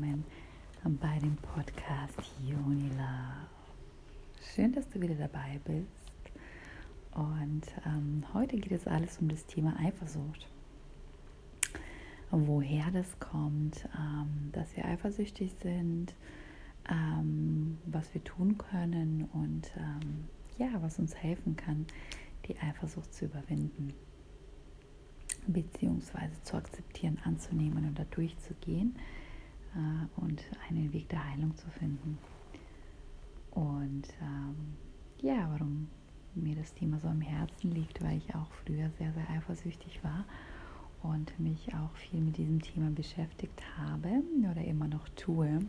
willkommen bei dem Podcast Unilove. Schön, dass du wieder dabei bist. Und ähm, heute geht es alles um das Thema Eifersucht. Woher das kommt, ähm, dass wir eifersüchtig sind, ähm, was wir tun können und ähm, ja, was uns helfen kann, die Eifersucht zu überwinden beziehungsweise zu akzeptieren, anzunehmen und da durchzugehen äh, und einen Weg der Heilung zu finden. Und ähm, ja, warum mir das Thema so am Herzen liegt, weil ich auch früher sehr, sehr eifersüchtig war und mich auch viel mit diesem Thema beschäftigt habe oder immer noch tue.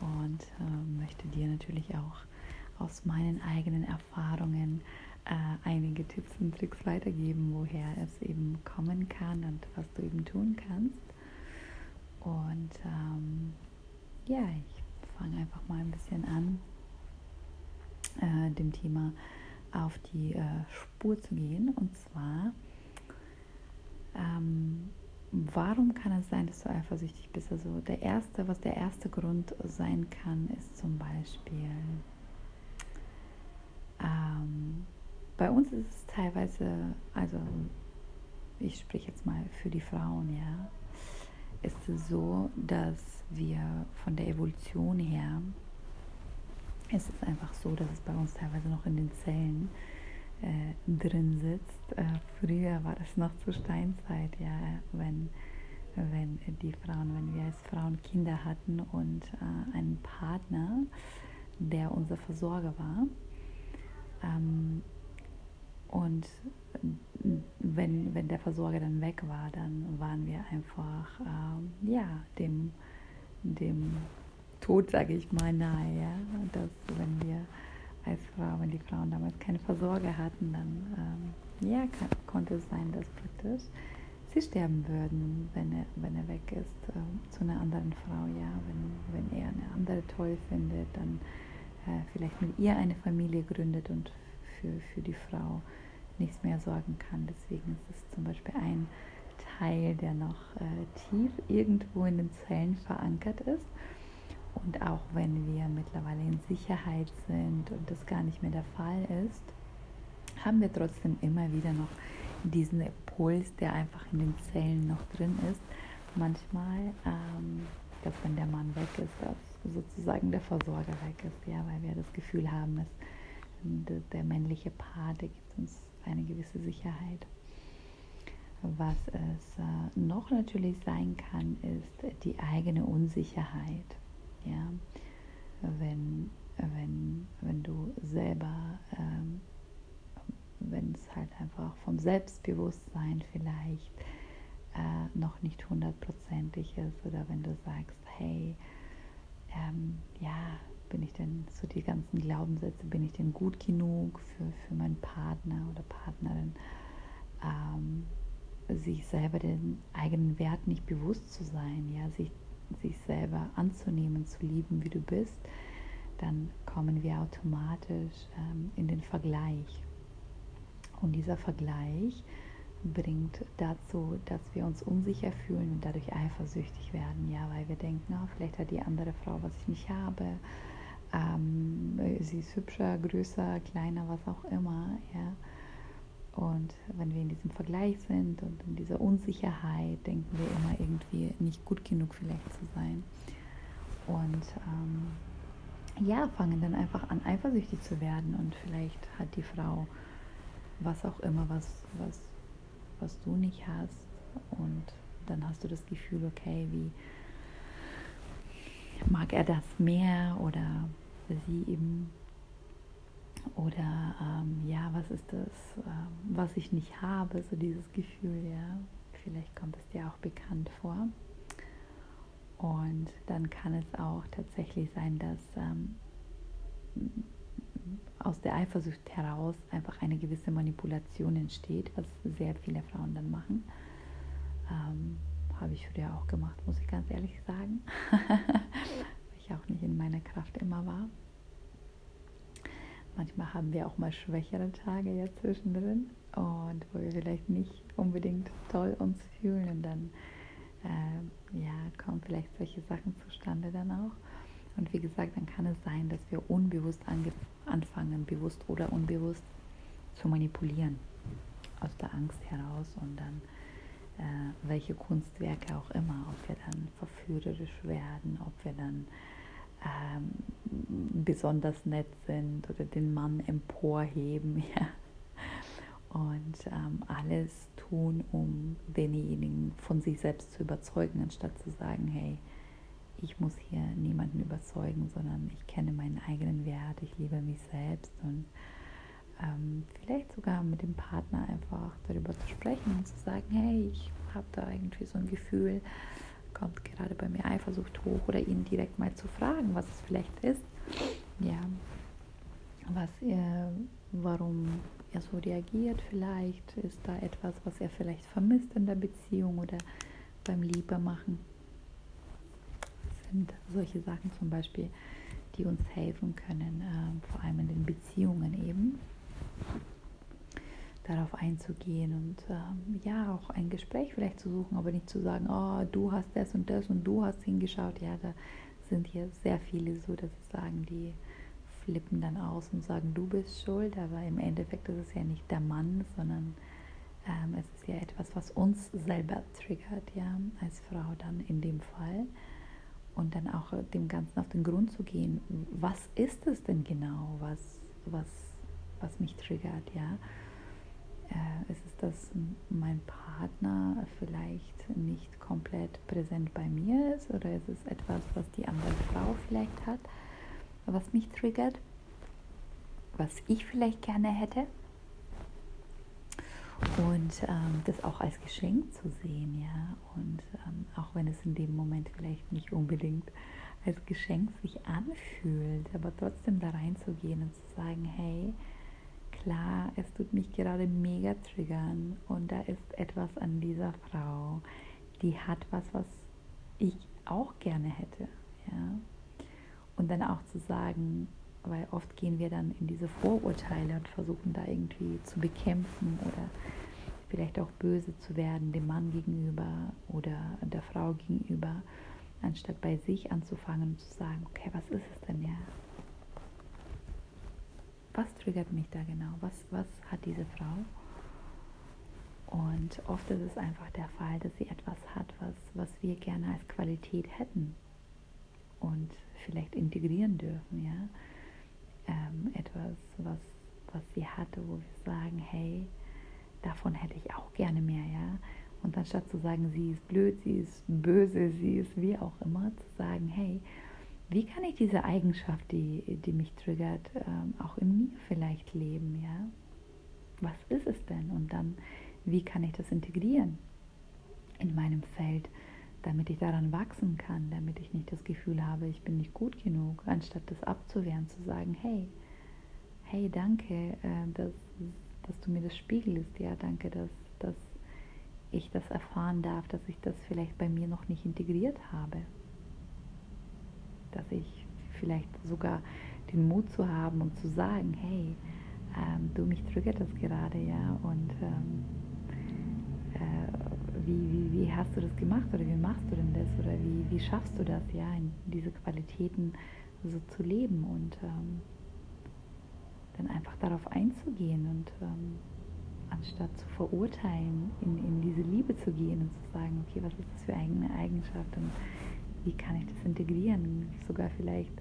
Und äh, möchte dir natürlich auch aus meinen eigenen Erfahrungen äh, einige Tipps und Tricks weitergeben, woher es eben kommen kann und was du eben tun kannst. Und ähm, ja, ich fange einfach mal ein bisschen an, äh, dem Thema auf die äh, Spur zu gehen. Und zwar, ähm, warum kann es sein, dass du eifersüchtig bist? Also der erste, was der erste Grund sein kann, ist zum Beispiel ähm, bei uns ist es teilweise, also ich spreche jetzt mal für die Frauen, ja, ist es so, dass wir von der Evolution her, es ist einfach so, dass es bei uns teilweise noch in den Zellen äh, drin sitzt. Äh, früher war das noch zur Steinzeit, ja, wenn, wenn die Frauen, wenn wir als Frauen Kinder hatten und äh, einen Partner, der unser Versorger war, ähm, und wenn, wenn der Versorger dann weg war, dann waren wir einfach ähm, ja, dem, dem Tod, sage ich mal, nahe. Ja? Dass wenn wir als Frau, wenn die Frauen damals keine Versorger hatten, dann ähm, ja, kann, konnte es sein, dass praktisch sie sterben würden, wenn er, wenn er weg ist äh, zu einer anderen Frau. Ja, wenn, wenn er eine andere toll findet, dann äh, vielleicht mit ihr eine Familie gründet und für, für die Frau nichts mehr sorgen kann. Deswegen ist es zum Beispiel ein Teil, der noch äh, tief irgendwo in den Zellen verankert ist. Und auch wenn wir mittlerweile in Sicherheit sind und das gar nicht mehr der Fall ist, haben wir trotzdem immer wieder noch diesen Impuls, der einfach in den Zellen noch drin ist. Manchmal, ähm, dass wenn der Mann weg ist, dass sozusagen der Versorger weg ist, ja, weil wir das Gefühl haben, dass der männliche Part, der gibt uns eine gewisse Sicherheit. Was es äh, noch natürlich sein kann, ist die eigene Unsicherheit. Ja? Wenn, wenn, wenn du selber, ähm, wenn es halt einfach vom Selbstbewusstsein vielleicht äh, noch nicht hundertprozentig ist oder wenn du sagst, hey, ähm, ja, bin ich denn, so die ganzen Glaubenssätze, bin ich denn gut genug für, für meinen Partner oder Partnerin, ähm, sich selber den eigenen Wert nicht bewusst zu sein, ja, sich, sich selber anzunehmen, zu lieben, wie du bist, dann kommen wir automatisch ähm, in den Vergleich. Und dieser Vergleich bringt dazu, dass wir uns unsicher fühlen und dadurch eifersüchtig werden, ja, weil wir denken, oh, vielleicht hat die andere Frau, was ich nicht habe, ähm, sie ist hübscher, größer, kleiner, was auch immer. Ja. Und wenn wir in diesem Vergleich sind und in dieser Unsicherheit, denken wir immer irgendwie nicht gut genug vielleicht zu sein. Und ähm, ja, fangen dann einfach an, eifersüchtig zu werden. Und vielleicht hat die Frau was auch immer, was, was, was du nicht hast. Und dann hast du das Gefühl, okay, wie mag er das mehr oder sie eben oder ähm, ja, was ist das, ähm, was ich nicht habe, so dieses Gefühl, ja, vielleicht kommt es dir auch bekannt vor. Und dann kann es auch tatsächlich sein, dass ähm, aus der Eifersucht heraus einfach eine gewisse Manipulation entsteht, was sehr viele Frauen dann machen. Ähm, habe ich früher auch gemacht, muss ich ganz ehrlich sagen. ich auch nicht in meiner Kraft immer war. Manchmal haben wir auch mal schwächere Tage ja zwischendrin und wo wir vielleicht nicht unbedingt toll uns fühlen und dann äh, ja, kommen vielleicht solche Sachen zustande dann auch. Und wie gesagt, dann kann es sein, dass wir unbewusst anfangen, bewusst oder unbewusst zu manipulieren, aus der Angst heraus und dann äh, welche Kunstwerke auch immer, ob wir dann verführerisch werden, ob wir dann ähm, besonders nett sind oder den Mann emporheben, ja. Und ähm, alles tun, um denjenigen von sich selbst zu überzeugen, anstatt zu sagen, hey, ich muss hier niemanden überzeugen, sondern ich kenne meinen eigenen Wert, ich liebe mich selbst und ähm, vielleicht sogar mit dem Partner einfach darüber zu sprechen und zu sagen, hey, ich habe da irgendwie so ein Gefühl, kommt gerade bei mir Eifersucht hoch oder ihn direkt mal zu fragen, was es vielleicht ist. Ja, was er, warum er so reagiert vielleicht, ist da etwas, was er vielleicht vermisst in der Beziehung oder beim Liebemachen. Sind solche Sachen zum Beispiel, die uns helfen können, äh, vor allem in den Beziehungen eben darauf einzugehen und ähm, ja, auch ein Gespräch vielleicht zu suchen, aber nicht zu sagen, oh, du hast das und das und du hast hingeschaut. Ja, da sind hier sehr viele so, dass sie sagen, die flippen dann aus und sagen, du bist schuld, aber im Endeffekt ist es ja nicht der Mann, sondern ähm, es ist ja etwas, was uns selber triggert, ja, als Frau dann in dem Fall. Und dann auch dem Ganzen auf den Grund zu gehen, was ist es denn genau, was, was, was mich triggert, ja äh, ist es, dass mein Partner vielleicht nicht komplett präsent bei mir ist oder ist es etwas, was die andere Frau vielleicht hat, was mich triggert, was ich vielleicht gerne hätte. Und ähm, das auch als Geschenk zu sehen, ja. Und ähm, auch wenn es in dem Moment vielleicht nicht unbedingt als Geschenk sich anfühlt, aber trotzdem da reinzugehen und zu sagen, hey, klar, es tut mich gerade mega triggern und da ist etwas an dieser Frau, die hat was, was ich auch gerne hätte. Ja? Und dann auch zu sagen, weil oft gehen wir dann in diese Vorurteile und versuchen da irgendwie zu bekämpfen oder vielleicht auch böse zu werden dem Mann gegenüber oder der Frau gegenüber, anstatt bei sich anzufangen und zu sagen, okay, was ist es denn ja? Was triggert mich da genau? Was, was hat diese Frau? Und oft ist es einfach der Fall, dass sie etwas hat, was, was wir gerne als Qualität hätten und vielleicht integrieren dürfen, ja. Ähm, etwas, was, was sie hatte, wo wir sagen, hey, davon hätte ich auch gerne mehr, ja. Und anstatt zu sagen, sie ist blöd, sie ist böse, sie ist wie auch immer, zu sagen, hey, wie kann ich diese Eigenschaft, die, die mich triggert, ähm, auch in mir vielleicht leben, ja? Was ist es denn? Und dann, wie kann ich das integrieren in meinem Feld, damit ich daran wachsen kann, damit ich nicht das Gefühl habe, ich bin nicht gut genug, anstatt das abzuwehren, zu sagen, hey, hey, danke, äh, dass, dass du mir das spiegelst, ja, danke, dass, dass ich das erfahren darf, dass ich das vielleicht bei mir noch nicht integriert habe dass ich vielleicht sogar den Mut zu haben und zu sagen, hey, ähm, du, mich triggert das gerade, ja, und ähm, äh, wie, wie, wie hast du das gemacht oder wie machst du denn das oder wie, wie schaffst du das, ja, in diese Qualitäten so zu leben und ähm, dann einfach darauf einzugehen und ähm, anstatt zu verurteilen, in, in diese Liebe zu gehen und zu sagen, okay, was ist das für eigene Eigenschaft und wie kann ich das integrieren? Sogar vielleicht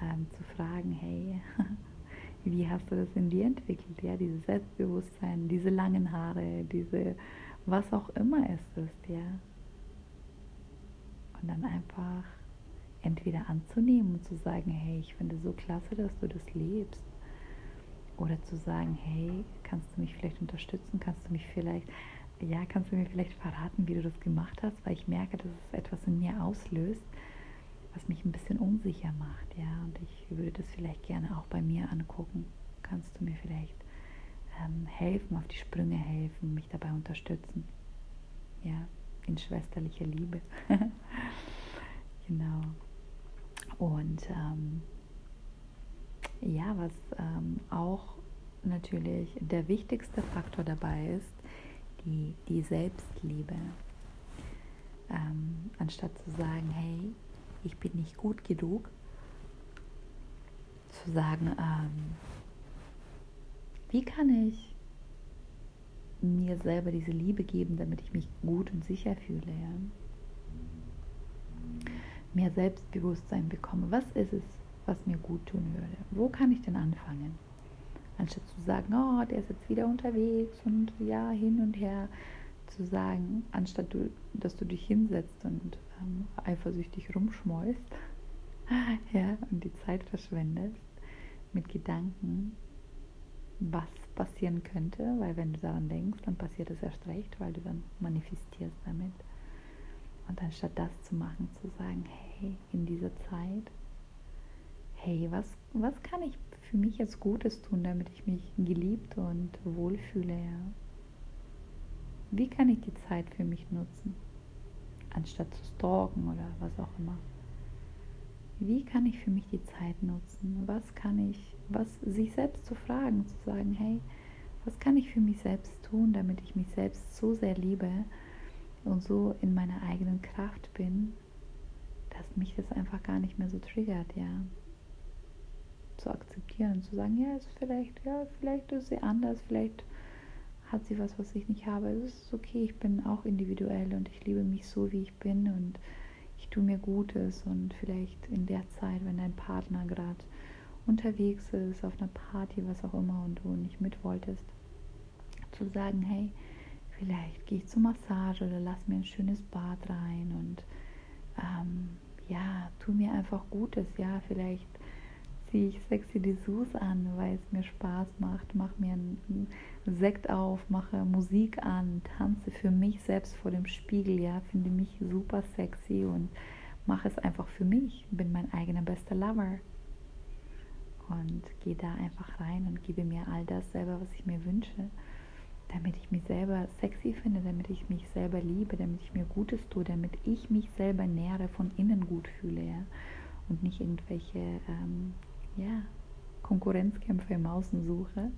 ähm, zu fragen, hey, wie hast du das in dir entwickelt? Ja, dieses Selbstbewusstsein, diese langen Haare, diese, was auch immer es ist, ja. Und dann einfach entweder anzunehmen und zu sagen, hey, ich finde so klasse, dass du das lebst. Oder zu sagen, hey, kannst du mich vielleicht unterstützen? Kannst du mich vielleicht ja, kannst du mir vielleicht verraten, wie du das gemacht hast, weil ich merke, dass es etwas in mir auslöst, was mich ein bisschen unsicher macht, ja, und ich würde das vielleicht gerne auch bei mir angucken. Kannst du mir vielleicht ähm, helfen, auf die Sprünge helfen, mich dabei unterstützen, ja, in schwesterlicher Liebe, genau. Und ähm, ja, was ähm, auch natürlich der wichtigste Faktor dabei ist, die, die Selbstliebe. Ähm, anstatt zu sagen, hey, ich bin nicht gut genug, zu sagen, ähm, wie kann ich mir selber diese Liebe geben, damit ich mich gut und sicher fühle. Ja? Mehr Selbstbewusstsein bekomme. Was ist es, was mir gut tun würde? Wo kann ich denn anfangen? Anstatt zu sagen, oh, der ist jetzt wieder unterwegs und ja, hin und her, zu sagen, anstatt du, dass du dich hinsetzt und ähm, eifersüchtig rumschmeust ja, und die Zeit verschwendest mit Gedanken, was passieren könnte, weil wenn du daran denkst, dann passiert es erst recht, weil du dann manifestierst damit. Und anstatt das zu machen, zu sagen, hey, in dieser Zeit, hey, was, was kann ich für mich jetzt Gutes tun, damit ich mich geliebt und wohlfühle, ja? Wie kann ich die Zeit für mich nutzen, anstatt zu stalken oder was auch immer? Wie kann ich für mich die Zeit nutzen? Was kann ich, was sich selbst zu fragen, zu sagen, hey, was kann ich für mich selbst tun, damit ich mich selbst so sehr liebe und so in meiner eigenen Kraft bin, dass mich das einfach gar nicht mehr so triggert, ja. Zu akzeptieren und zu sagen, ja, ist vielleicht, ja, vielleicht ist sie anders, vielleicht hat sie was, was ich nicht habe. Es ist okay, ich bin auch individuell und ich liebe mich so, wie ich bin und ich tue mir Gutes und vielleicht in der Zeit, wenn dein Partner gerade unterwegs ist, auf einer Party, was auch immer und du nicht mit wolltest, zu sagen, hey, vielleicht gehe ich zur Massage oder lass mir ein schönes Bad rein und ähm, ja, tu mir einfach Gutes, ja, vielleicht ziehe ich sexy Dessous an, weil es mir Spaß macht, mach mir einen Sekt auf, mache Musik an, tanze für mich selbst vor dem Spiegel, ja, finde mich super sexy und mache es einfach für mich, bin mein eigener bester Lover. Und gehe da einfach rein und gebe mir all das selber, was ich mir wünsche, damit ich mich selber sexy finde, damit ich mich selber liebe, damit ich mir Gutes tue, damit ich mich selber nähere, von innen gut fühle, ja, und nicht irgendwelche ähm, ja, Konkurrenzkämpfe im Außen suche,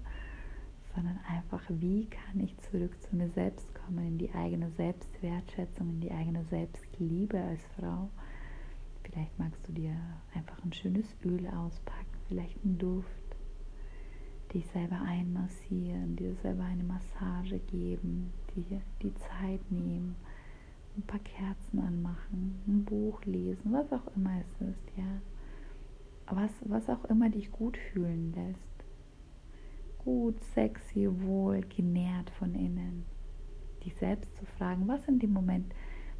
sondern einfach, wie kann ich zurück zu mir selbst kommen, in die eigene Selbstwertschätzung, in die eigene Selbstliebe als Frau. Vielleicht magst du dir einfach ein schönes Öl auspacken, vielleicht einen Duft, dich selber einmassieren, dir selber eine Massage geben, dir die Zeit nehmen, ein paar Kerzen anmachen, ein Buch lesen, was auch immer es ist, ja was, was auch immer dich gut fühlen lässt. Gut, sexy, wohl, genährt von innen. Dich selbst zu fragen, was in dem Moment,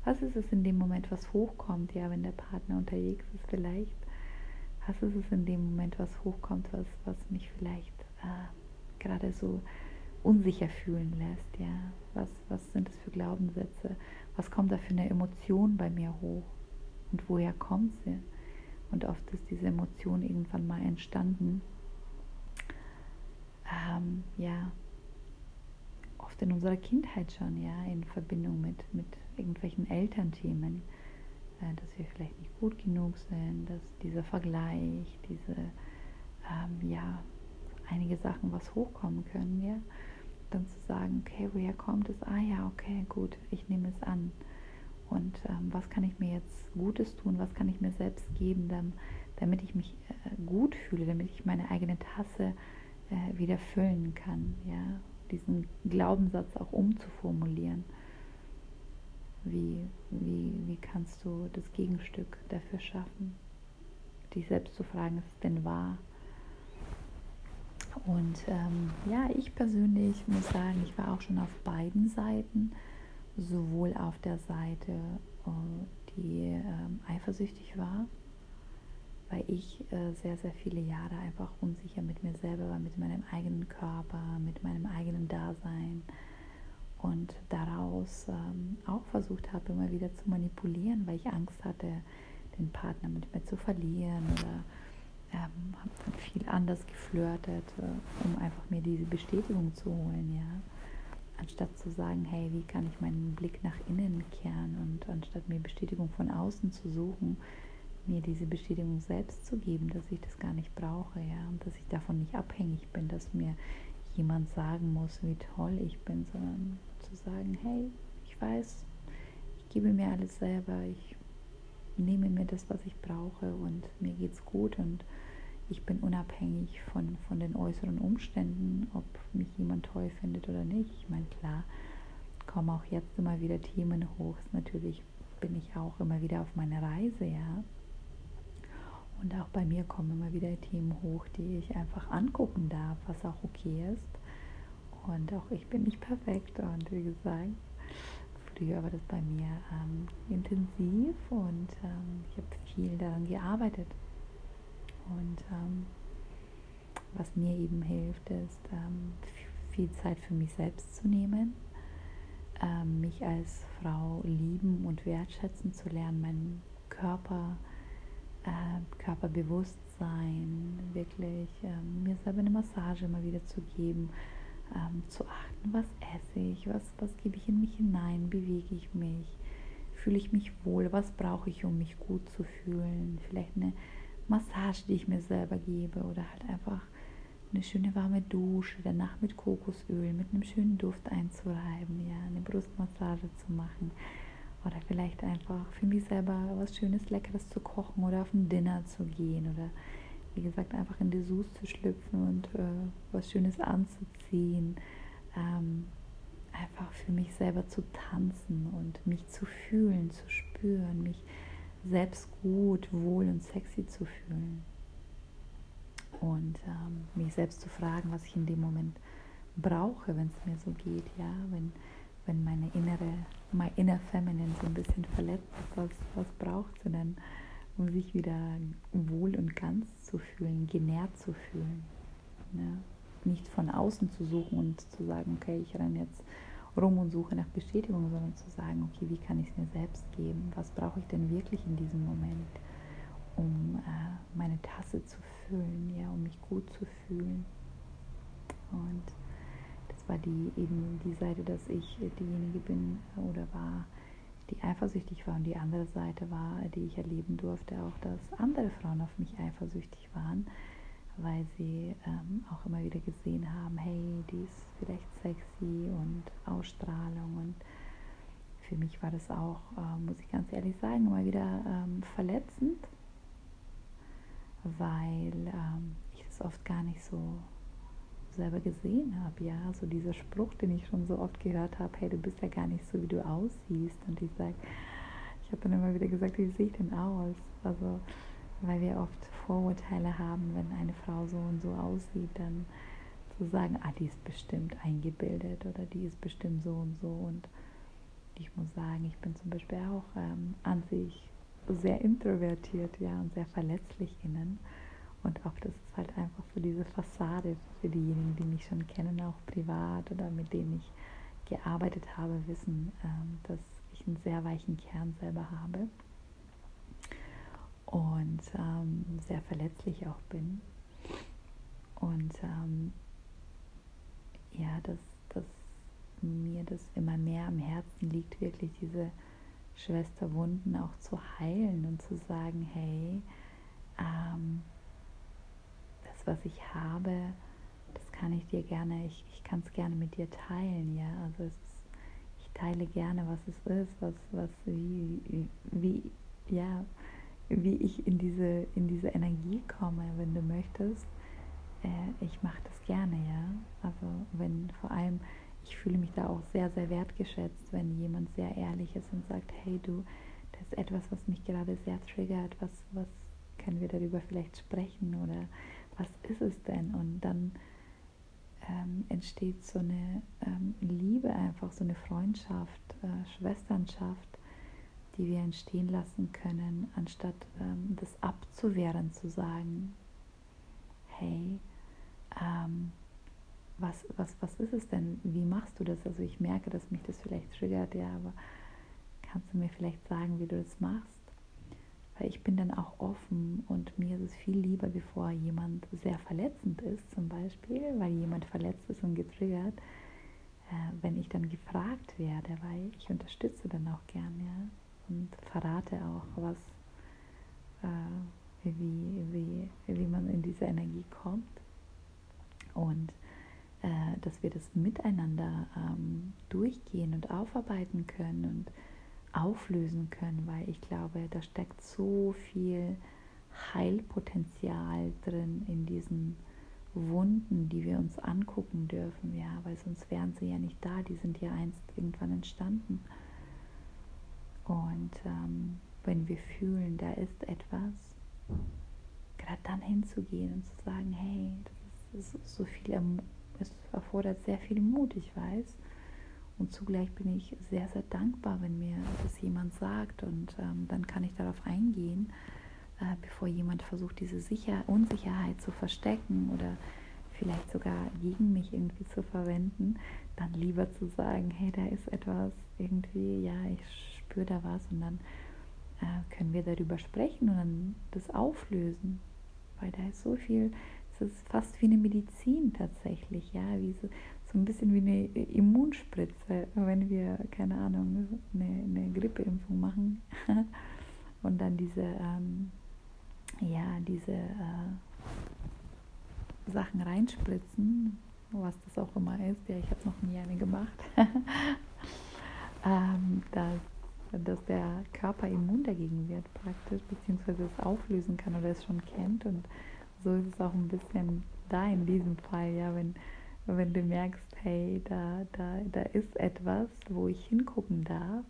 was ist es in dem Moment, was hochkommt, ja, wenn der Partner unterwegs ist vielleicht. Was ist es in dem Moment, was hochkommt, was, was mich vielleicht äh, gerade so unsicher fühlen lässt, ja. Was, was sind es für Glaubenssätze? Was kommt da für eine Emotion bei mir hoch? Und woher kommt sie? Und oft ist diese Emotion irgendwann mal entstanden. Ähm, ja, oft in unserer Kindheit schon, ja, in Verbindung mit, mit irgendwelchen Elternthemen, äh, dass wir vielleicht nicht gut genug sind, dass dieser Vergleich, diese, ähm, ja, einige Sachen, was hochkommen können, ja, dann zu sagen, okay, woher kommt es? Ah ja, okay, gut, ich nehme es an und ähm, was kann ich mir jetzt Gutes tun, was kann ich mir selbst geben, dann, damit ich mich äh, gut fühle, damit ich meine eigene Tasse äh, wieder füllen kann, ja, diesen Glaubenssatz auch umzuformulieren. Wie, wie, wie kannst du das Gegenstück dafür schaffen? Dich selbst zu fragen, ist es denn wahr? Und ähm, ja, ich persönlich muss sagen, ich war auch schon auf beiden Seiten sowohl auf der Seite, äh, die ähm, eifersüchtig war, weil ich äh, sehr, sehr viele Jahre einfach unsicher mit mir selber war, mit meinem eigenen Körper, mit meinem eigenen Dasein und daraus ähm, auch versucht habe, immer wieder zu manipulieren, weil ich Angst hatte, den Partner mit mir zu verlieren oder ähm, habe viel anders geflirtet, äh, um einfach mir diese Bestätigung zu holen, ja anstatt zu sagen, hey, wie kann ich meinen Blick nach innen kehren und anstatt mir Bestätigung von außen zu suchen, mir diese Bestätigung selbst zu geben, dass ich das gar nicht brauche, ja, und dass ich davon nicht abhängig bin, dass mir jemand sagen muss, wie toll ich bin, sondern zu sagen, hey, ich weiß, ich gebe mir alles selber, ich nehme mir das, was ich brauche und mir geht's gut und ich bin unabhängig von, von den äußeren Umständen, ob mich jemand toll findet oder nicht. Ich meine, klar, kommen auch jetzt immer wieder Themen hoch. Natürlich bin ich auch immer wieder auf meiner Reise, ja. Und auch bei mir kommen immer wieder Themen hoch, die ich einfach angucken darf, was auch okay ist. Und auch ich bin nicht perfekt. Und wie gesagt, früher war das bei mir ähm, intensiv und ähm, ich habe viel daran gearbeitet. Und ähm, was mir eben hilft, ist ähm, viel Zeit für mich selbst zu nehmen, ähm, mich als Frau lieben und wertschätzen zu lernen, meinen Körper, äh, Körperbewusstsein, wirklich ähm, mir selber eine Massage immer wieder zu geben, ähm, zu achten, was esse ich, was, was gebe ich in mich hinein, bewege ich mich, fühle ich mich wohl, was brauche ich, um mich gut zu fühlen, vielleicht eine Massage, die ich mir selber gebe oder halt einfach eine schöne warme Dusche, danach mit Kokosöl, mit einem schönen Duft einzureiben, ja, eine Brustmassage zu machen oder vielleicht einfach für mich selber was Schönes, Leckeres zu kochen oder auf ein Dinner zu gehen oder wie gesagt einfach in die Sus zu schlüpfen und äh, was Schönes anzuziehen, ähm, einfach für mich selber zu tanzen und mich zu fühlen, zu spüren, mich selbst gut, wohl und sexy zu fühlen. Und ähm, mich selbst zu fragen, was ich in dem Moment brauche, wenn es mir so geht, ja, wenn, wenn meine innere, my inner feminine so ein bisschen verletzt ist, was, was braucht sie denn, um sich wieder wohl und ganz zu fühlen, genährt zu fühlen. Ne? Nicht von außen zu suchen und zu sagen, okay, ich renne jetzt rum und suche nach Bestätigung, sondern zu sagen, okay, wie kann ich es mir selbst geben? Was brauche ich denn wirklich in diesem Moment, um äh, meine Tasse zu füllen, ja, um mich gut zu fühlen? Und das war die eben die Seite, dass ich diejenige bin oder war, die eifersüchtig war und die andere Seite war, die ich erleben durfte, auch dass andere Frauen auf mich eifersüchtig waren weil sie ähm, auch immer wieder gesehen haben, hey, die ist vielleicht sexy und Ausstrahlung. Und für mich war das auch, äh, muss ich ganz ehrlich sagen, immer wieder ähm, verletzend, weil ähm, ich das oft gar nicht so selber gesehen habe, ja, so dieser Spruch, den ich schon so oft gehört habe, hey, du bist ja gar nicht so, wie du aussiehst. Und ich sage, ich habe dann immer wieder gesagt, wie sehe ich denn aus? Also weil wir oft Vorurteile haben, wenn eine Frau so und so aussieht, dann zu sagen, ah, die ist bestimmt eingebildet oder die ist bestimmt so und so. Und ich muss sagen, ich bin zum Beispiel auch ähm, an sich sehr introvertiert, ja, und sehr verletzlich innen. Und auch das ist halt einfach so diese Fassade für diejenigen, die mich schon kennen, auch privat oder mit denen ich gearbeitet habe, wissen, ähm, dass ich einen sehr weichen Kern selber habe und ähm, sehr verletzlich auch bin. Und ähm, ja, dass, dass mir das immer mehr am Herzen liegt, wirklich diese Schwesterwunden auch zu heilen und zu sagen, hey, ähm, das, was ich habe, das kann ich dir gerne, ich, ich kann es gerne mit dir teilen, ja. Also ist, ich teile gerne, was es ist, was, was, wie, wie, ja, wie ich in diese, in diese Energie komme, wenn du möchtest. Äh, ich mache das gerne, ja. Also wenn vor allem, ich fühle mich da auch sehr, sehr wertgeschätzt, wenn jemand sehr ehrlich ist und sagt, hey du, das ist etwas, was mich gerade sehr triggert, was, was können wir darüber vielleicht sprechen oder was ist es denn? Und dann ähm, entsteht so eine ähm, Liebe einfach, so eine Freundschaft, äh, Schwesternschaft, die wir entstehen lassen können, anstatt ähm, das abzuwehren, zu sagen, hey, ähm, was, was, was ist es denn? Wie machst du das? Also ich merke, dass mich das vielleicht triggert, ja, aber kannst du mir vielleicht sagen, wie du das machst? Weil ich bin dann auch offen und mir ist es viel lieber, bevor jemand sehr verletzend ist, zum Beispiel, weil jemand verletzt ist und getriggert, äh, wenn ich dann gefragt werde, weil ich unterstütze dann auch gern, ja und verrate auch, was, äh, wie, wie, wie man in diese Energie kommt. Und äh, dass wir das miteinander ähm, durchgehen und aufarbeiten können und auflösen können, weil ich glaube, da steckt so viel Heilpotenzial drin in diesen Wunden, die wir uns angucken dürfen, ja, weil sonst wären sie ja nicht da, die sind ja einst irgendwann entstanden. Und ähm, wenn wir fühlen, da ist etwas, gerade dann hinzugehen und zu sagen, hey, das ist, so viel, es erfordert sehr viel Mut, ich weiß. Und zugleich bin ich sehr, sehr dankbar, wenn mir das jemand sagt und ähm, dann kann ich darauf eingehen, äh, bevor jemand versucht, diese Sicher Unsicherheit zu verstecken oder vielleicht sogar gegen mich irgendwie zu verwenden, dann lieber zu sagen, hey, da ist etwas irgendwie, ja, ich spüre da was und dann äh, können wir darüber sprechen und dann das auflösen, weil da ist so viel, es ist fast wie eine Medizin tatsächlich, ja, wie so, so ein bisschen wie eine Immunspritze, wenn wir, keine Ahnung, eine, eine Grippeimpfung machen und dann diese, ähm, ja, diese äh, Sachen reinspritzen, was das auch immer ist. Ja, ich habe noch nie eine gemacht. ähm, dass, dass der Körper immun dagegen wird praktisch, beziehungsweise es auflösen kann oder es schon kennt. Und so ist es auch ein bisschen da in diesem Fall, ja, wenn wenn du merkst, hey, da, da, da ist etwas, wo ich hingucken darf,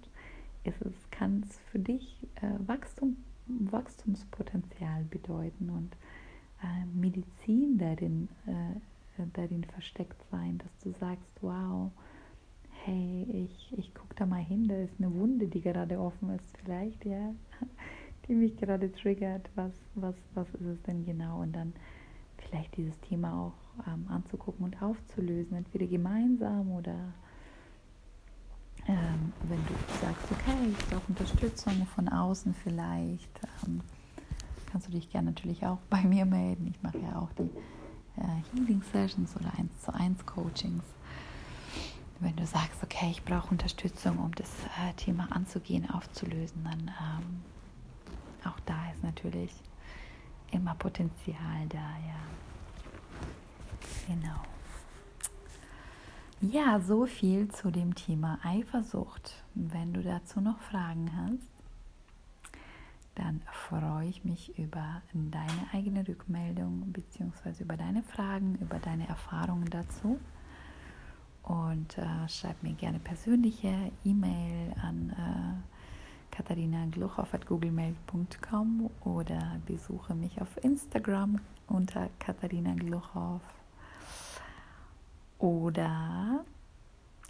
ist es, kann es für dich äh, Wachstum, Wachstumspotenzial bedeuten und äh, Medizin darin, äh, darin versteckt sein, dass du sagst, wow, hey, ich, ich gucke da mal hin, da ist eine Wunde, die gerade offen ist, vielleicht, ja, die mich gerade triggert, was, was, was ist es denn genau? Und dann vielleicht dieses Thema auch ähm, anzugucken und aufzulösen, entweder gemeinsam oder ähm, wenn du sagst, okay, ich brauche Unterstützung von außen vielleicht, ähm, kannst du dich gerne natürlich auch bei mir melden. Ich mache ja auch die äh, Healing Sessions oder 1 zu 1 Coachings. Wenn du sagst, okay, ich brauche Unterstützung, um das äh, Thema anzugehen, aufzulösen, dann ähm, auch da ist natürlich immer Potenzial da, ja. Genau. Ja, so viel zu dem Thema Eifersucht. Wenn du dazu noch Fragen hast, dann freue ich mich über deine eigene Rückmeldung bzw. über deine Fragen, über deine Erfahrungen dazu. Und äh, schreib mir gerne persönliche E-Mail an äh, katharinagluchow.googlemail.com oder besuche mich auf Instagram unter Katharina Gluchow oder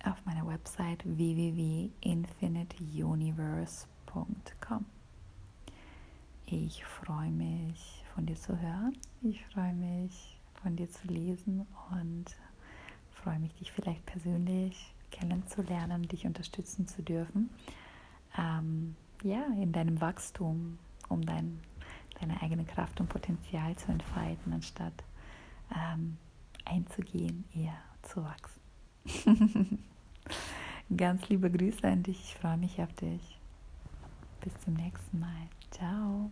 auf meiner Website www.infiniteuniverse.com. Ich freue mich, von dir zu hören. Ich freue mich, von dir zu lesen und freue mich, dich vielleicht persönlich kennenzulernen dich unterstützen zu dürfen. Ähm, ja, in deinem Wachstum, um dein, deine eigene Kraft und Potenzial zu entfalten, anstatt ähm, einzugehen, eher zu wachsen. Ganz liebe Grüße an dich. Ich freue mich auf dich. Bis zum nächsten Mal. Ciao.